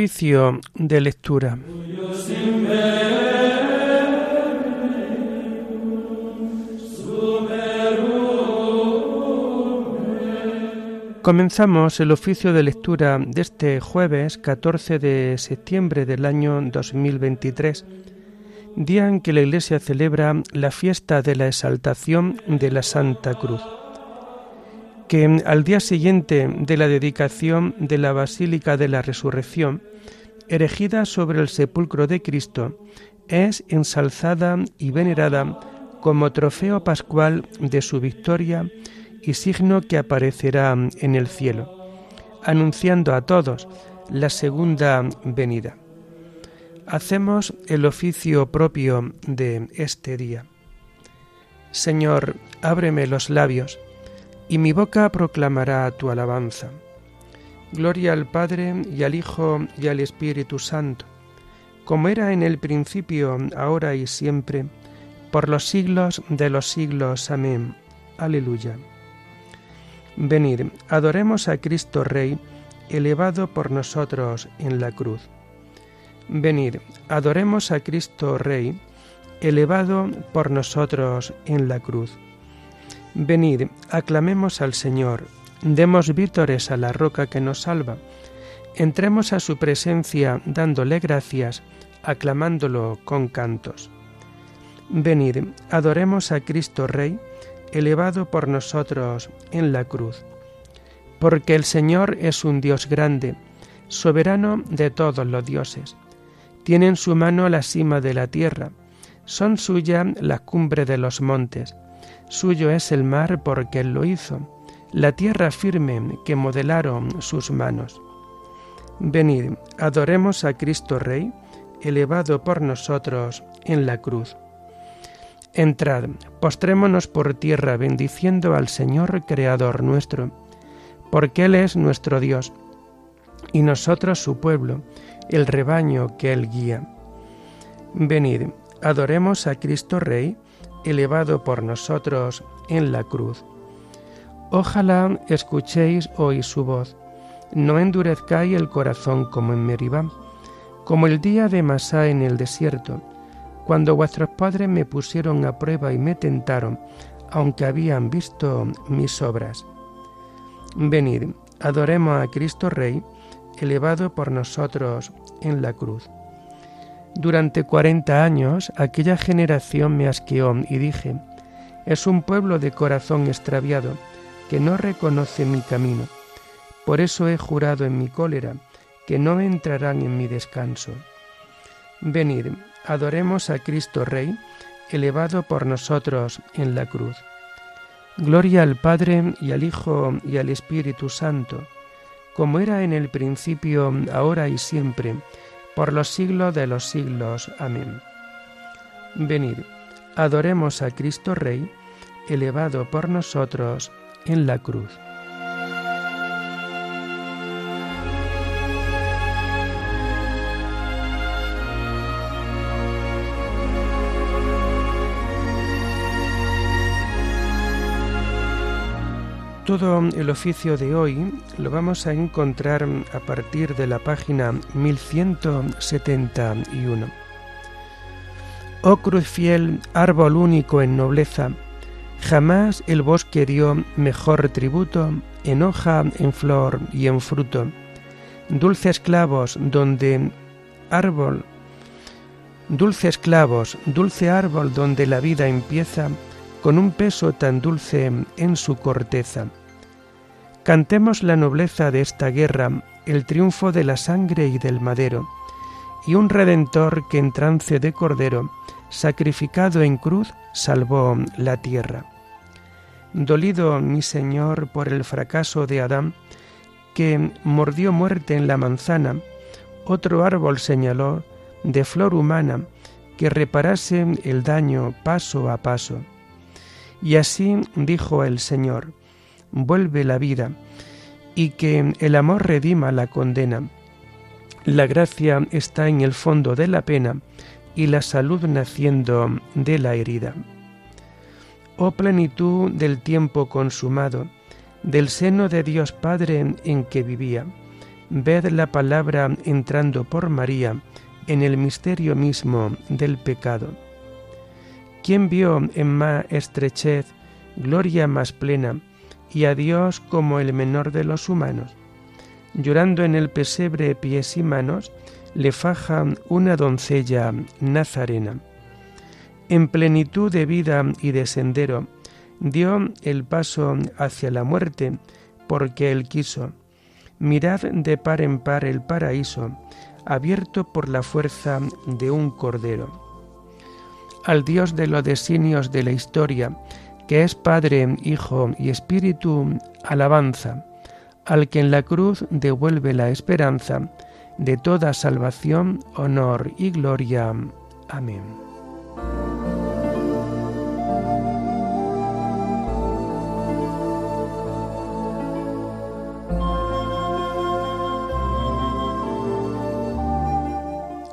Oficio de lectura. Comenzamos el oficio de lectura de este jueves 14 de septiembre del año 2023, día en que la Iglesia celebra la fiesta de la exaltación de la Santa Cruz que al día siguiente de la dedicación de la Basílica de la Resurrección, erigida sobre el sepulcro de Cristo, es ensalzada y venerada como trofeo pascual de su victoria y signo que aparecerá en el cielo, anunciando a todos la segunda venida. Hacemos el oficio propio de este día. Señor, ábreme los labios y mi boca proclamará tu alabanza. Gloria al Padre y al Hijo y al Espíritu Santo, como era en el principio, ahora y siempre, por los siglos de los siglos. Amén. Aleluya. Venid, adoremos a Cristo Rey, elevado por nosotros en la cruz. Venid, adoremos a Cristo Rey, elevado por nosotros en la cruz. Venid, aclamemos al Señor, demos vítores a la roca que nos salva, entremos a su presencia dándole gracias, aclamándolo con cantos. Venid, adoremos a Cristo Rey, elevado por nosotros en la cruz. Porque el Señor es un Dios grande, soberano de todos los dioses. Tiene en su mano la cima de la tierra, son suya la cumbre de los montes Suyo es el mar porque Él lo hizo, la tierra firme que modelaron sus manos. Venid, adoremos a Cristo Rey, elevado por nosotros en la cruz. Entrad, postrémonos por tierra bendiciendo al Señor Creador nuestro, porque Él es nuestro Dios, y nosotros su pueblo, el rebaño que Él guía. Venid, adoremos a Cristo Rey, elevado por nosotros en la cruz. Ojalá escuchéis hoy su voz, no endurezcáis el corazón como en Meribá, como el día de Masá en el desierto, cuando vuestros padres me pusieron a prueba y me tentaron, aunque habían visto mis obras. Venid, adoremos a Cristo Rey, elevado por nosotros en la cruz. Durante cuarenta años aquella generación me asqueó y dije, es un pueblo de corazón extraviado que no reconoce mi camino. Por eso he jurado en mi cólera que no entrarán en mi descanso. Venid, adoremos a Cristo Rey, elevado por nosotros en la cruz. Gloria al Padre y al Hijo y al Espíritu Santo, como era en el principio, ahora y siempre, por los siglos de los siglos. Amén. Venid, adoremos a Cristo Rey, elevado por nosotros en la cruz. Todo el oficio de hoy lo vamos a encontrar a partir de la página 1171. Oh cruz fiel, árbol único en nobleza, jamás el bosque dio mejor tributo en hoja, en flor y en fruto. Dulces clavos donde árbol, dulces clavos, dulce árbol donde la vida empieza, con un peso tan dulce en su corteza Cantemos la nobleza de esta guerra, el triunfo de la sangre y del madero, y un redentor que en trance de cordero, sacrificado en cruz, salvó la tierra. Dolido mi Señor por el fracaso de Adán, que mordió muerte en la manzana, otro árbol señaló, de flor humana, que reparase el daño paso a paso. Y así dijo el Señor, vuelve la vida y que el amor redima la condena. La gracia está en el fondo de la pena y la salud naciendo de la herida. Oh plenitud del tiempo consumado, del seno de Dios Padre en que vivía, ved la palabra entrando por María en el misterio mismo del pecado. ¿Quién vio en más estrechez gloria más plena y a Dios como el menor de los humanos? Llorando en el pesebre pies y manos, le faja una doncella nazarena. En plenitud de vida y de sendero, dio el paso hacia la muerte, porque él quiso. Mirad de par en par el paraíso, abierto por la fuerza de un cordero. Al Dios de los designios de la historia, que es Padre, Hijo y Espíritu, alabanza, al que en la cruz devuelve la esperanza de toda salvación, honor y gloria. Amén.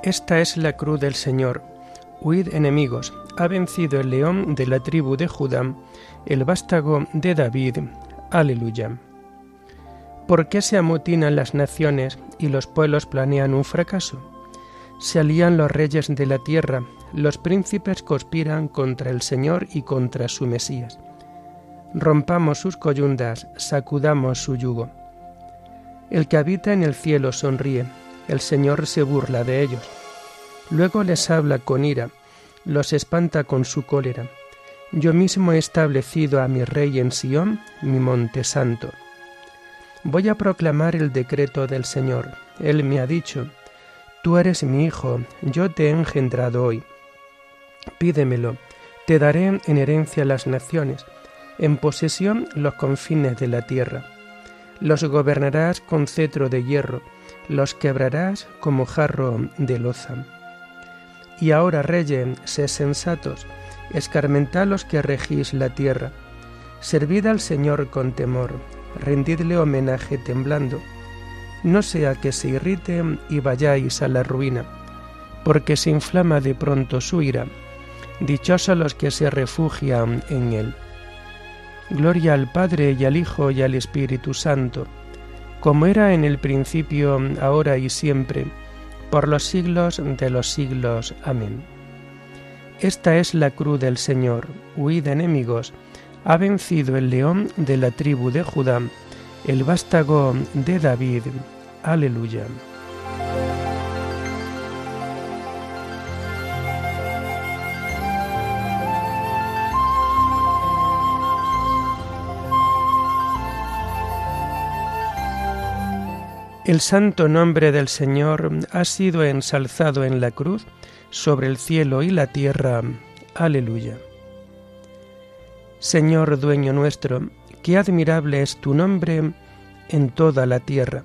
Esta es la cruz del Señor. Huid enemigos. Ha vencido el león de la tribu de Judá, el vástago de David. Aleluya. ¿Por qué se amotinan las naciones y los pueblos planean un fracaso? Se alían los reyes de la tierra, los príncipes conspiran contra el Señor y contra su Mesías. Rompamos sus coyundas, sacudamos su yugo. El que habita en el cielo sonríe, el Señor se burla de ellos. Luego les habla con ira, los espanta con su cólera. Yo mismo he establecido a mi rey en Sión, mi monte santo. Voy a proclamar el decreto del Señor. Él me ha dicho, Tú eres mi hijo, yo te he engendrado hoy. Pídemelo, te daré en herencia las naciones, en posesión los confines de la tierra. Los gobernarás con cetro de hierro, los quebrarás como jarro de loza. Y ahora, reyes, sé sensatos, escarmentad los que regís la tierra. Servid al Señor con temor, rendidle homenaje temblando. No sea que se irrite y vayáis a la ruina, porque se inflama de pronto su ira. Dichosos los que se refugian en él. Gloria al Padre y al Hijo y al Espíritu Santo, como era en el principio, ahora y siempre, por los siglos de los siglos. Amén. Esta es la cruz del Señor, huid enemigos, ha vencido el león de la tribu de Judá, el vástago de David. Aleluya. El santo nombre del Señor ha sido ensalzado en la cruz sobre el cielo y la tierra. Aleluya. Señor dueño nuestro, qué admirable es tu nombre en toda la tierra.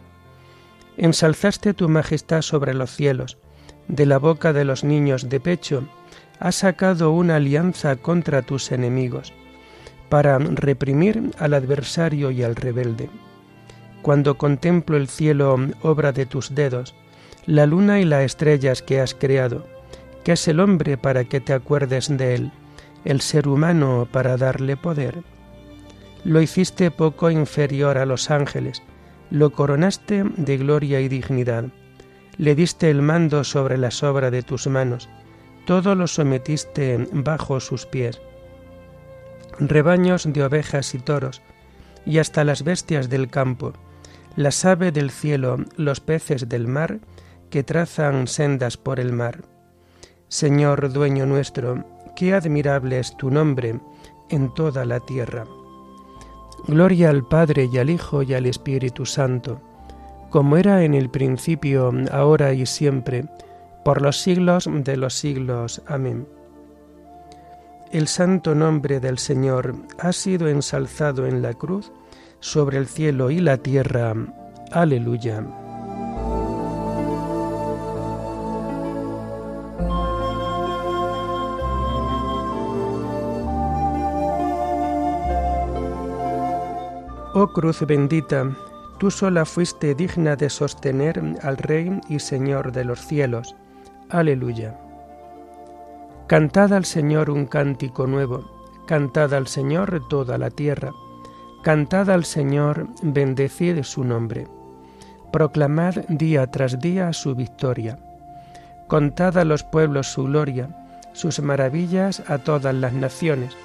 Ensalzaste tu majestad sobre los cielos, de la boca de los niños de pecho has sacado una alianza contra tus enemigos, para reprimir al adversario y al rebelde cuando contemplo el cielo, obra de tus dedos, la luna y las estrellas que has creado, que es el hombre para que te acuerdes de él, el ser humano para darle poder. Lo hiciste poco inferior a los ángeles, lo coronaste de gloria y dignidad, le diste el mando sobre las obras de tus manos, todo lo sometiste bajo sus pies. Rebaños de ovejas y toros, y hasta las bestias del campo, las aves del cielo, los peces del mar, que trazan sendas por el mar. Señor dueño nuestro, qué admirable es tu nombre en toda la tierra. Gloria al Padre y al Hijo y al Espíritu Santo, como era en el principio, ahora y siempre, por los siglos de los siglos. Amén. El santo nombre del Señor ha sido ensalzado en la cruz sobre el cielo y la tierra. Aleluya. Oh cruz bendita, tú sola fuiste digna de sostener al Rey y Señor de los cielos. Aleluya. Cantad al Señor un cántico nuevo, cantad al Señor toda la tierra Cantad al Señor, bendecid su nombre, Proclamad día tras día su victoria. Contad a los pueblos su gloria, sus maravillas a todas las naciones,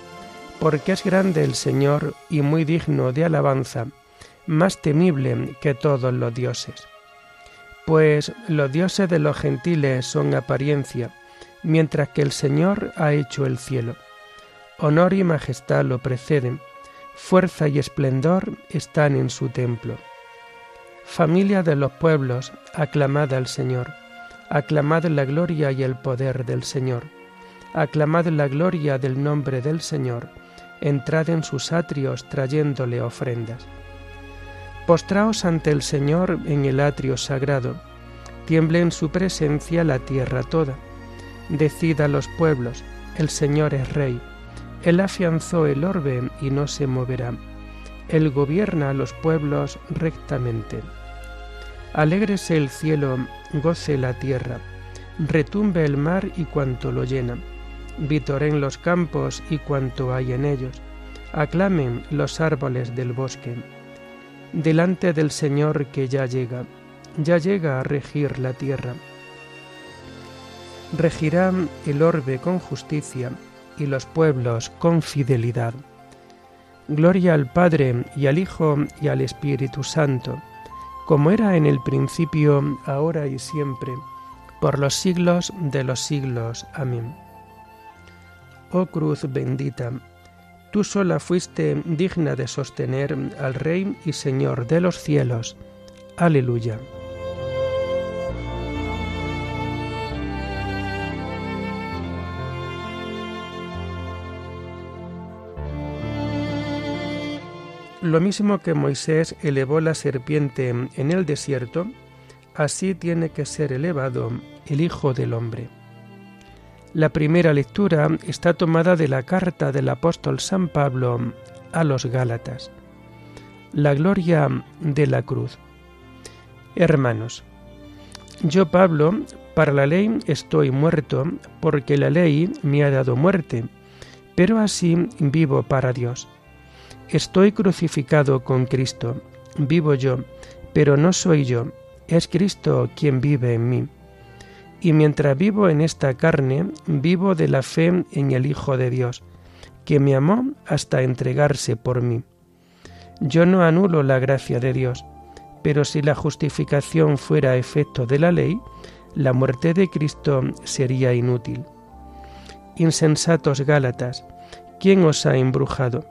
porque es grande el Señor y muy digno de alabanza, más temible que todos los dioses. Pues los dioses de los gentiles son apariencia, mientras que el Señor ha hecho el cielo. Honor y majestad lo preceden, fuerza y esplendor están en su templo. Familia de los pueblos, aclamad al Señor, aclamad la gloria y el poder del Señor, aclamad la gloria del nombre del Señor, entrad en sus atrios trayéndole ofrendas. Postraos ante el Señor en el atrio sagrado, tiemble en su presencia la tierra toda. Decid a los pueblos, el Señor es Rey, Él afianzó el orbe y no se moverá, Él gobierna a los pueblos rectamente. Alégrese el cielo, goce la tierra, retumbe el mar y cuanto lo llena, vitoren los campos y cuanto hay en ellos, aclamen los árboles del bosque. Delante del Señor que ya llega, ya llega a regir la tierra. Regirá el orbe con justicia y los pueblos con fidelidad. Gloria al Padre y al Hijo y al Espíritu Santo, como era en el principio, ahora y siempre, por los siglos de los siglos. Amén. Oh cruz bendita, Tú sola fuiste digna de sostener al Rey y Señor de los cielos. Aleluya. Lo mismo que Moisés elevó la serpiente en el desierto, así tiene que ser elevado el Hijo del Hombre. La primera lectura está tomada de la carta del apóstol San Pablo a los Gálatas. La gloria de la cruz. Hermanos, yo Pablo, para la ley estoy muerto, porque la ley me ha dado muerte, pero así vivo para Dios. Estoy crucificado con Cristo, vivo yo, pero no soy yo, es Cristo quien vive en mí y mientras vivo en esta carne, vivo de la fe en el Hijo de Dios, que me amó hasta entregarse por mí. Yo no anulo la gracia de Dios, pero si la justificación fuera efecto de la ley, la muerte de Cristo sería inútil. Insensatos Gálatas, ¿quién os ha embrujado?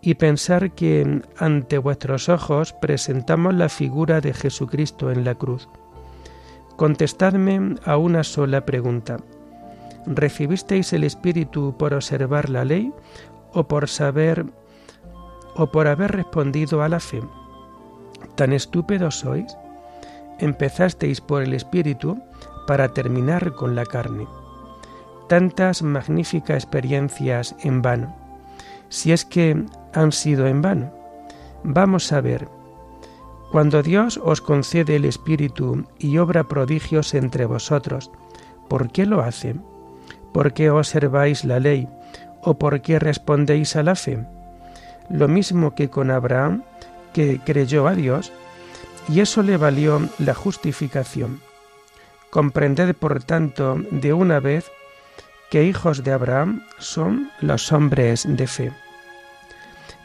Y pensar que ante vuestros ojos presentamos la figura de Jesucristo en la cruz Contestadme a una sola pregunta. ¿Recibisteis el Espíritu por observar la ley o por saber o por haber respondido a la fe? ¿Tan estúpidos sois? Empezasteis por el Espíritu para terminar con la carne. Tantas magníficas experiencias en vano. Si es que han sido en vano. Vamos a ver, cuando Dios os concede el Espíritu y obra prodigios entre vosotros, ¿por qué lo hace? ¿Por qué observáis la ley? ¿O por qué respondéis a la fe? Lo mismo que con Abraham, que creyó a Dios, y eso le valió la justificación. Comprended, por tanto, de una vez que hijos de Abraham son los hombres de fe.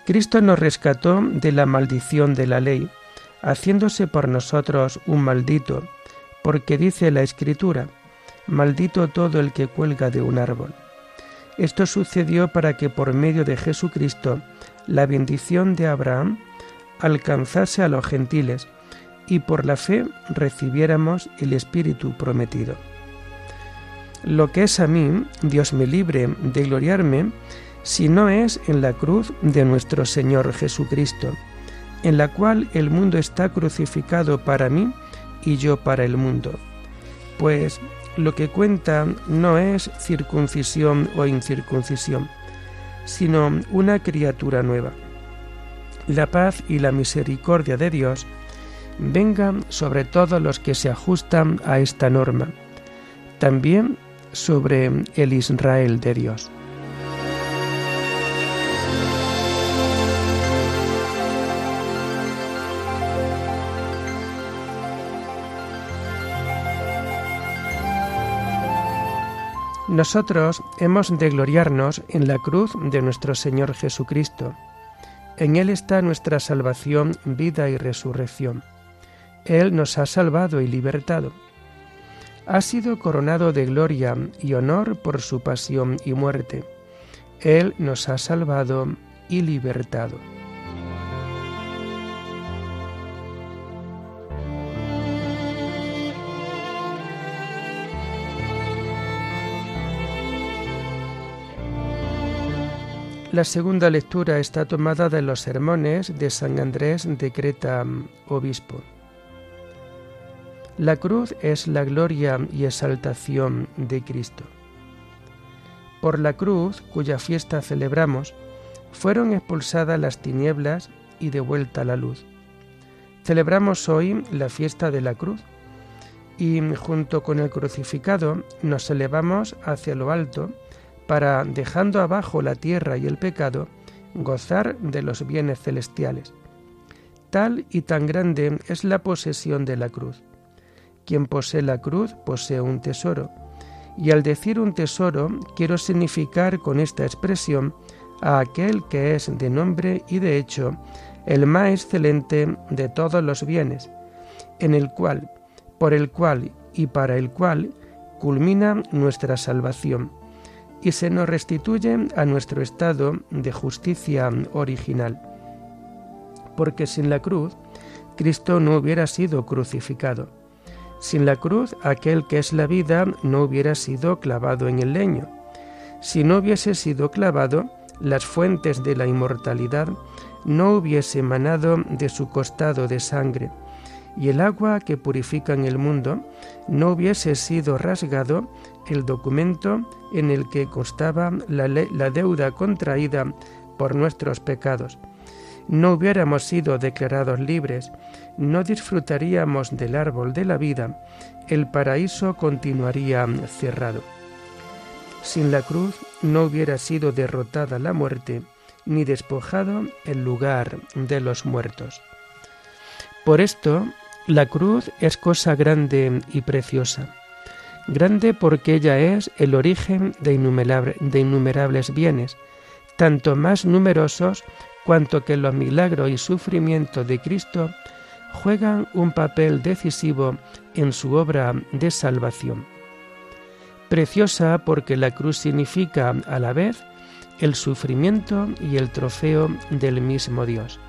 Cristo nos rescató de la maldición de la ley, haciéndose por nosotros un maldito, porque dice la Escritura, maldito todo el que cuelga de un árbol. Esto sucedió para que por medio de Jesucristo la bendición de Abraham alcanzase a los gentiles y por la fe recibiéramos el Espíritu prometido. Lo que es a mí, Dios me libre de gloriarme, si no es en la cruz de nuestro Señor Jesucristo, en la cual el mundo está crucificado para mí y yo para el mundo. Pues lo que cuenta no es circuncisión o incircuncisión, sino una criatura nueva. La paz y la misericordia de Dios vengan sobre todos los que se ajustan a esta norma, también sobre el Israel de Dios. Nosotros hemos de gloriarnos en la cruz de nuestro Señor Jesucristo. En Él está nuestra salvación, vida y resurrección. Él nos ha salvado y libertado. Ha sido coronado de gloria y honor por su pasión y muerte. Él nos ha salvado y libertado. La segunda lectura está tomada de los sermones de San Andrés de Creta, obispo. La cruz es la gloria y exaltación de Cristo. Por la cruz, cuya fiesta celebramos, fueron expulsadas las tinieblas y devuelta la luz. Celebramos hoy la fiesta de la cruz y junto con el crucificado nos elevamos hacia lo alto para, dejando abajo la tierra y el pecado, gozar de los bienes celestiales. Tal y tan grande es la posesión de la cruz. Quien posee la cruz posee un tesoro. Y al decir un tesoro, quiero significar con esta expresión a aquel que es de nombre y de hecho el más excelente de todos los bienes, en el cual, por el cual y para el cual culmina nuestra salvación y se nos restituye a nuestro estado de justicia original. Porque sin la cruz, Cristo no hubiera sido crucificado. Sin la cruz, aquel que es la vida no hubiera sido clavado en el leño. Si no hubiese sido clavado, las fuentes de la inmortalidad no hubiese emanado de su costado de sangre, y el agua que purifica en el mundo no hubiese sido rasgado el documento en el que constaba la, la deuda contraída por nuestros pecados. No hubiéramos sido declarados libres, no disfrutaríamos del árbol de la vida, el paraíso continuaría cerrado. Sin la cruz no hubiera sido derrotada la muerte, ni despojado el lugar de los muertos. Por esto, la cruz es cosa grande y preciosa grande porque ella es el origen de, innumerables bienes, tanto más numerosos cuanto que los milagros y sufrimientos de Cristo juegan un papel decisivo en su obra de salvación. Preciosa porque la cruz significa a la vez el sufrimiento y el trofeo del mismo Dios.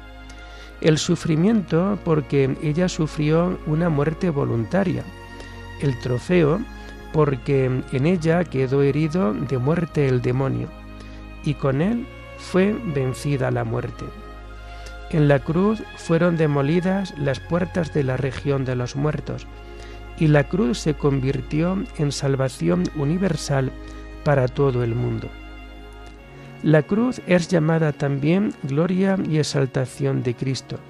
El sufrimiento porque ella sufrió una muerte voluntaria. El trofeo porque en ella quedó herido de muerte el demonio, y con él fue vencida la muerte. En la cruz fueron demolidas las puertas de la región de los muertos, y la cruz se convirtió en salvación universal para todo el mundo. La cruz es llamada también gloria y exaltación de Cristo.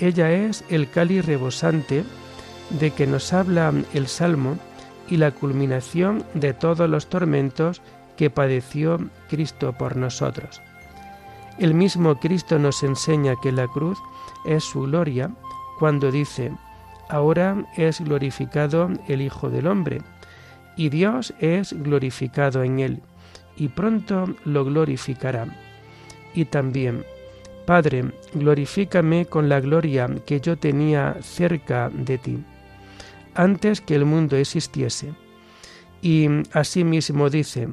Ella es el cáliz rebosante de que nos habla el Salmo y la culminación de todos los tormentos que padeció Cristo por nosotros. El mismo Cristo nos enseña que la cruz es su gloria cuando dice, ahora es glorificado el Hijo del Hombre, y Dios es glorificado en él, y pronto lo glorificará. Y también, Padre, glorifícame con la gloria que yo tenía cerca de ti antes que el mundo existiese. Y asimismo dice,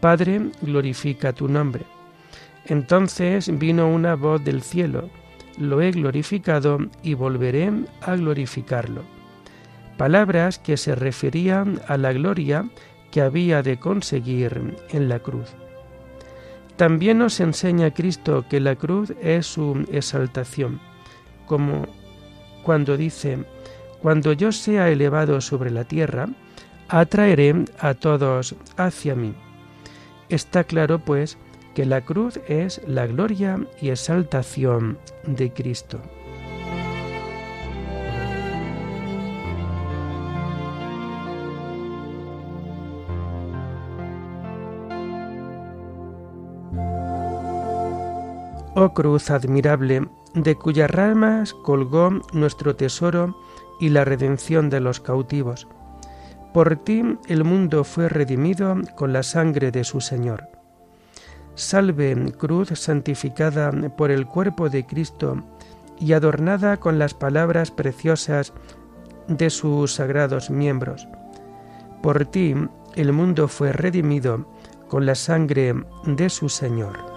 Padre, glorifica tu nombre. Entonces vino una voz del cielo, lo he glorificado y volveré a glorificarlo. Palabras que se referían a la gloria que había de conseguir en la cruz. También nos enseña Cristo que la cruz es su exaltación, como cuando dice, cuando yo sea elevado sobre la tierra, atraeré a todos hacia mí. Está claro, pues, que la cruz es la gloria y exaltación de Cristo. Oh cruz admirable, de cuyas ramas colgó nuestro tesoro y la redención de los cautivos. Por ti el mundo fue redimido con la sangre de su Señor. Salve, cruz santificada por el cuerpo de Cristo y adornada con las palabras preciosas de sus sagrados miembros. Por ti el mundo fue redimido con la sangre de su Señor.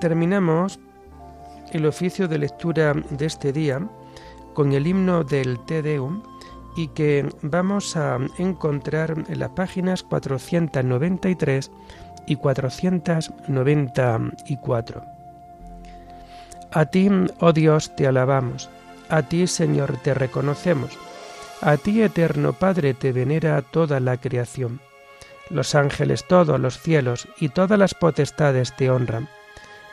Terminamos el oficio de lectura de este día con el himno del Te Deum y que vamos a encontrar en las páginas 493 y 494. A ti, oh Dios, te alabamos, a ti, Señor, te reconocemos, a ti, eterno Padre, te venera toda la creación. Los ángeles todos, los cielos y todas las potestades te honran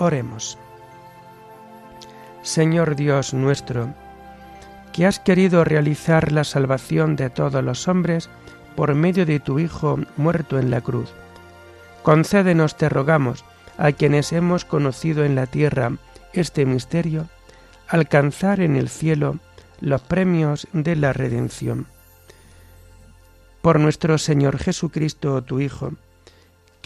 Oremos. Señor Dios nuestro, que has querido realizar la salvación de todos los hombres por medio de tu Hijo muerto en la cruz. Concédenos, te rogamos, a quienes hemos conocido en la tierra este misterio, alcanzar en el cielo los premios de la redención. Por nuestro Señor Jesucristo, tu Hijo,